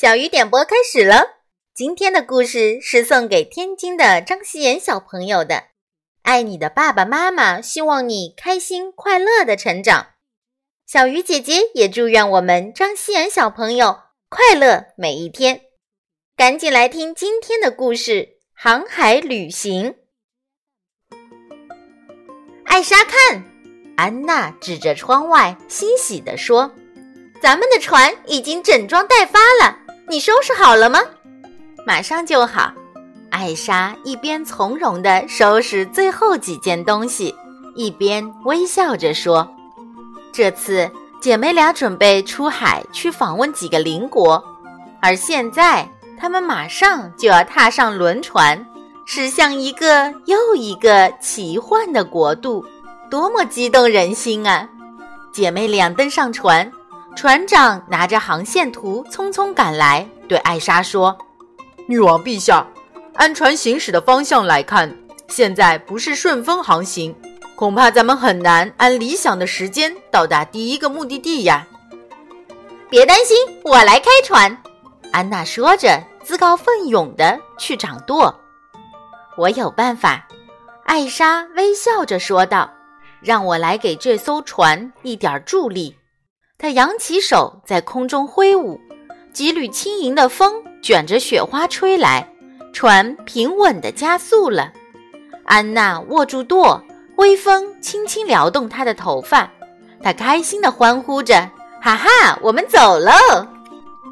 小雨点播开始了。今天的故事是送给天津的张希妍小朋友的。爱你的爸爸妈妈，希望你开心快乐的成长。小鱼姐姐也祝愿我们张希妍小朋友快乐每一天。赶紧来听今天的故事《航海旅行》。艾莎看，安娜指着窗外，欣喜地说：“咱们的船已经整装待发了。”你收拾好了吗？马上就好。艾莎一边从容地收拾最后几件东西，一边微笑着说：“这次姐妹俩准备出海去访问几个邻国，而现在她们马上就要踏上轮船，驶向一个又一个奇幻的国度，多么激动人心啊！”姐妹俩登上船。船长拿着航线图匆匆赶来，对艾莎说：“女王陛下，按船行驶的方向来看，现在不是顺风航行，恐怕咱们很难按理想的时间到达第一个目的地呀。”别担心，我来开船。”安娜说着，自告奋勇地去掌舵。“我有办法。”艾莎微笑着说道，“让我来给这艘船一点助力。”他扬起手，在空中挥舞，几缕轻盈的风卷着雪花吹来，船平稳地加速了。安娜握住舵，微风轻轻撩动她的头发，她开心地欢呼着：“哈哈，我们走喽！”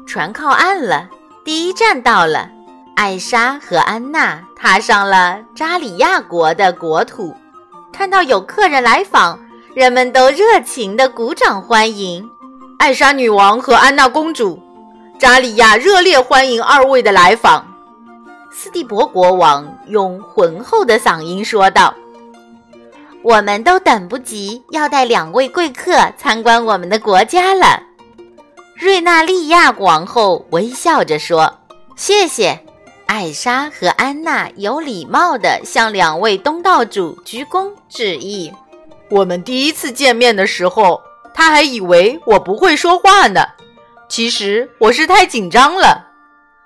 船靠岸了，第一站到了。艾莎和安娜踏上了扎里亚国的国土，看到有客人来访，人们都热情地鼓掌欢迎。艾莎女王和安娜公主，扎里亚热烈欢迎二位的来访。斯蒂伯国王用浑厚的嗓音说道：“我们都等不及要带两位贵客参观我们的国家了。”瑞纳利亚王后微笑着说：“谢谢。”艾莎和安娜有礼貌地向两位东道主鞠躬致意。我们第一次见面的时候。他还以为我不会说话呢，其实我是太紧张了。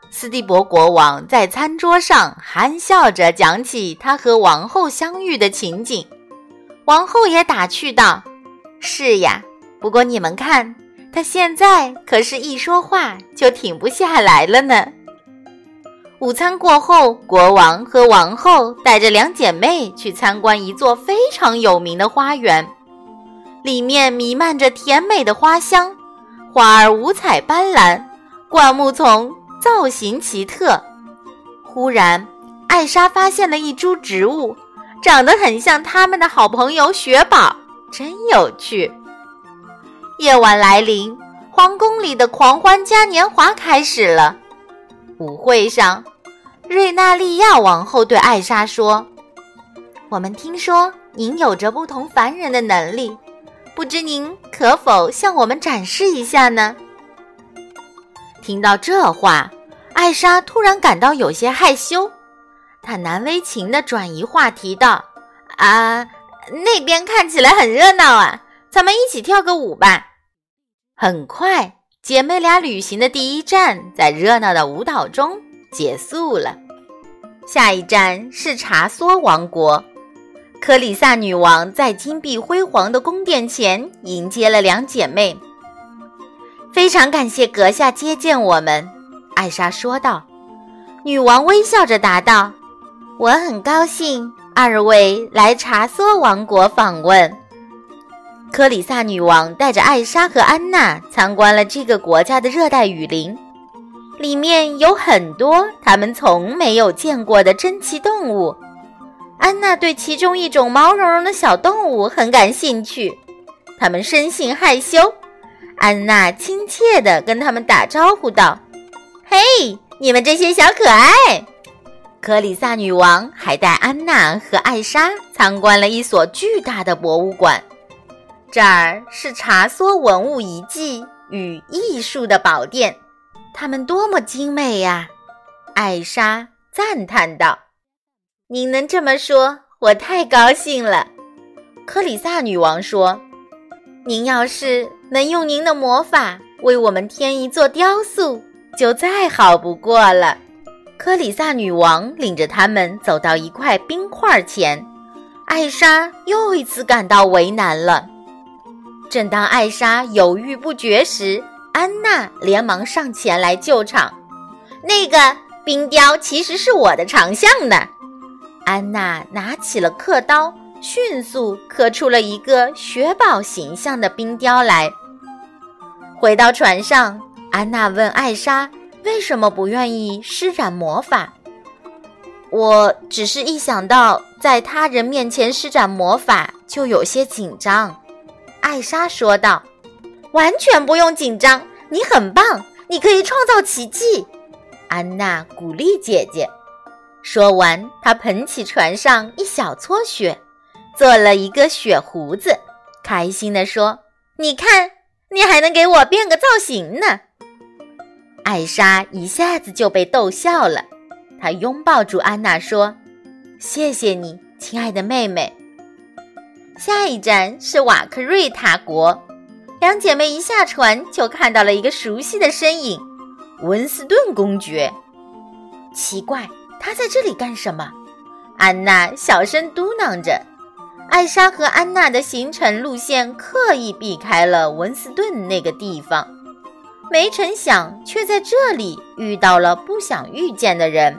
斯蒂伯国王在餐桌上憨笑着讲起他和王后相遇的情景，王后也打趣道：“是呀，不过你们看，他现在可是一说话就停不下来了呢。”午餐过后，国王和王后带着两姐妹去参观一座非常有名的花园。里面弥漫着甜美的花香，花儿五彩斑斓，灌木丛造型奇特。忽然，艾莎发现了一株植物，长得很像他们的好朋友雪宝，真有趣。夜晚来临，皇宫里的狂欢嘉年华开始了。舞会上，瑞纳利亚王后对艾莎说：“我们听说您有着不同凡人的能力。”不知您可否向我们展示一下呢？听到这话，艾莎突然感到有些害羞，她难为情地转移话题道：“啊，那边看起来很热闹啊，咱们一起跳个舞吧。”很快，姐妹俩旅行的第一站在热闹的舞蹈中结束了。下一站是查梭王国。克里萨女王在金碧辉煌的宫殿前迎接了两姐妹。非常感谢阁下接见我们，艾莎说道。女王微笑着答道：“我很高兴二位来查梭王国访问。”克里萨女王带着艾莎和安娜参观了这个国家的热带雨林，里面有很多他们从没有见过的珍奇动物。安娜对其中一种毛茸茸的小动物很感兴趣，它们生性害羞。安娜亲切地跟他们打招呼道：“嘿，你们这些小可爱！”克里萨女王还带安娜和艾莎参观了一所巨大的博物馆，这儿是查梭文物遗迹与艺术的宝殿，它们多么精美呀！艾莎赞叹道。您能这么说，我太高兴了。”克里萨女王说，“您要是能用您的魔法为我们添一座雕塑，就再好不过了。克里萨女王领着他们走到一块冰块前，艾莎又一次感到为难了。正当艾莎犹豫不决时，安娜连忙上前来救场。那个冰雕其实是我的长项呢。安娜拿起了刻刀，迅速刻出了一个雪宝形象的冰雕来。回到船上，安娜问艾莎。为什么不愿意施展魔法？我只是一想到在他人面前施展魔法，就有些紧张。艾莎说道：“完全不用紧张，你很棒，你可以创造奇迹。”安娜鼓励姐姐。说完，他捧起船上一小撮雪，做了一个雪胡子，开心地说：“你看，你还能给我变个造型呢。”艾莎一下子就被逗笑了，她拥抱住安娜说：“谢谢你，亲爱的妹妹。”下一站是瓦克瑞塔国，两姐妹一下船就看到了一个熟悉的身影——温斯顿公爵。奇怪，他在这里干什么？安娜小声嘟囔着。艾莎和安娜的行程路线刻意避开了温斯顿那个地方。没成想，却在这里遇到了不想遇见的人。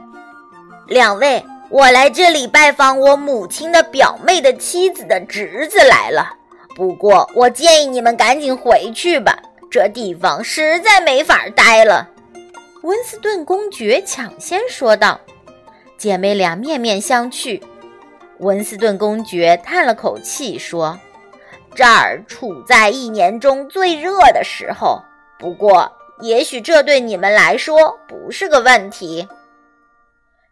两位，我来这里拜访我母亲的表妹的妻子的侄子来了。不过，我建议你们赶紧回去吧，这地方实在没法待了。”温斯顿公爵抢先说道。姐妹俩面面相觑。温斯顿公爵叹了口气说：“这儿处在一年中最热的时候。”不过，也许这对你们来说不是个问题。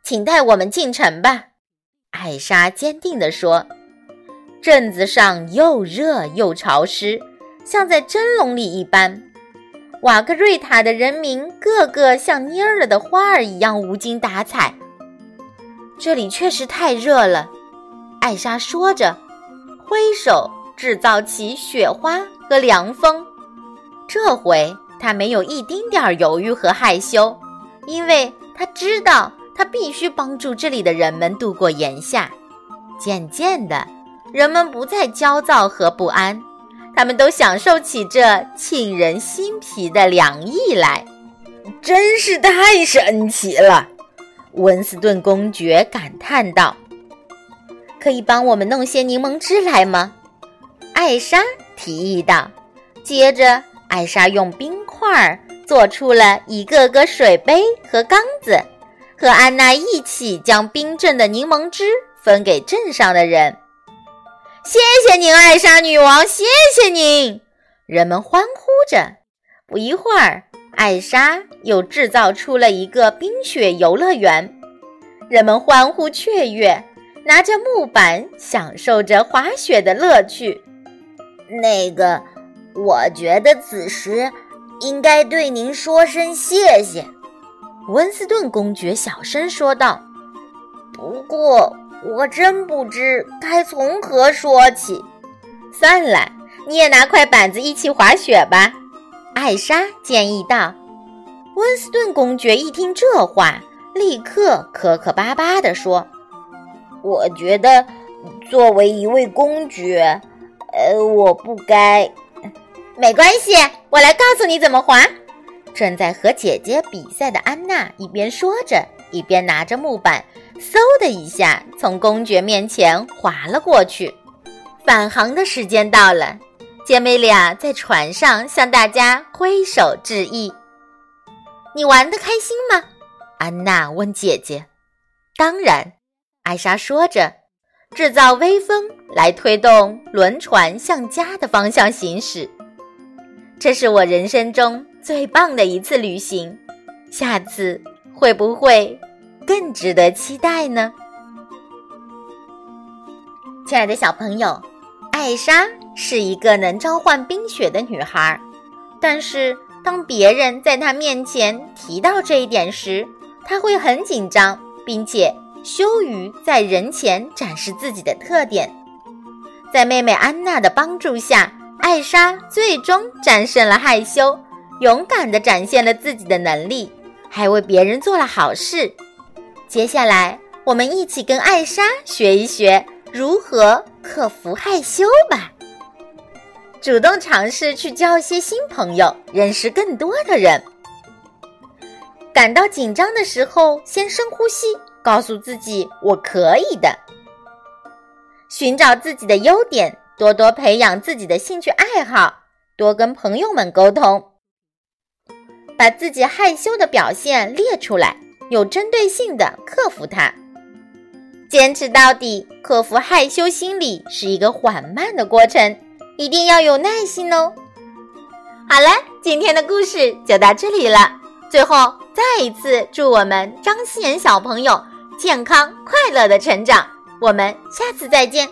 请带我们进城吧，艾莎坚定地说。镇子上又热又潮湿，像在蒸笼里一般。瓦克瑞塔的人民个个像蔫了的花儿一样无精打采。这里确实太热了，艾莎说着，挥手制造起雪花和凉风。这回。她没有一丁点儿犹豫和害羞，因为她知道他必须帮助这里的人们度过炎夏。渐渐的，人们不再焦躁和不安，他们都享受起这沁人心脾的凉意来。真是太神奇了，温斯顿公爵感叹道。“可以帮我们弄些柠檬汁来吗？”艾莎提议道。接着。艾莎用冰块做出了一个个水杯和缸子，和安娜一起将冰镇的柠檬汁分给镇上的人。谢谢您，艾莎女王！谢谢您！人们欢呼着。不一会儿，艾莎又制造出了一个冰雪游乐园，人们欢呼雀跃，拿着木板享受着滑雪的乐趣。那个。我觉得此时应该对您说声谢谢，温斯顿公爵小声说道。不过我真不知该从何说起。算了，你也拿块板子一起滑雪吧，艾莎建议道。温斯顿公爵一听这话，立刻磕磕巴巴地说：“我觉得作为一位公爵，呃，我不该。”没关系，我来告诉你怎么滑。正在和姐姐比赛的安娜一边说着，一边拿着木板，嗖的一下从公爵面前滑了过去。返航的时间到了，姐妹俩在船上向大家挥手致意。你玩得开心吗？安娜问姐姐。当然，艾莎说着，制造微风来推动轮船向家的方向行驶。这是我人生中最棒的一次旅行，下次会不会更值得期待呢？亲爱的小朋友，艾莎是一个能召唤冰雪的女孩，但是当别人在她面前提到这一点时，她会很紧张，并且羞于在人前展示自己的特点。在妹妹安娜的帮助下。艾莎最终战胜了害羞，勇敢地展现了自己的能力，还为别人做了好事。接下来，我们一起跟艾莎学一学如何克服害羞吧。主动尝试去交一些新朋友，认识更多的人。感到紧张的时候，先深呼吸，告诉自己“我可以的”。寻找自己的优点，多多培养自己的兴趣爱好，多跟朋友们沟通。把自己害羞的表现列出来，有针对性的克服它。坚持到底，克服害羞心理是一个缓慢的过程。一定要有耐心哦。好了，今天的故事就到这里了。最后，再一次祝我们张希言小朋友健康快乐的成长。我们下次再见。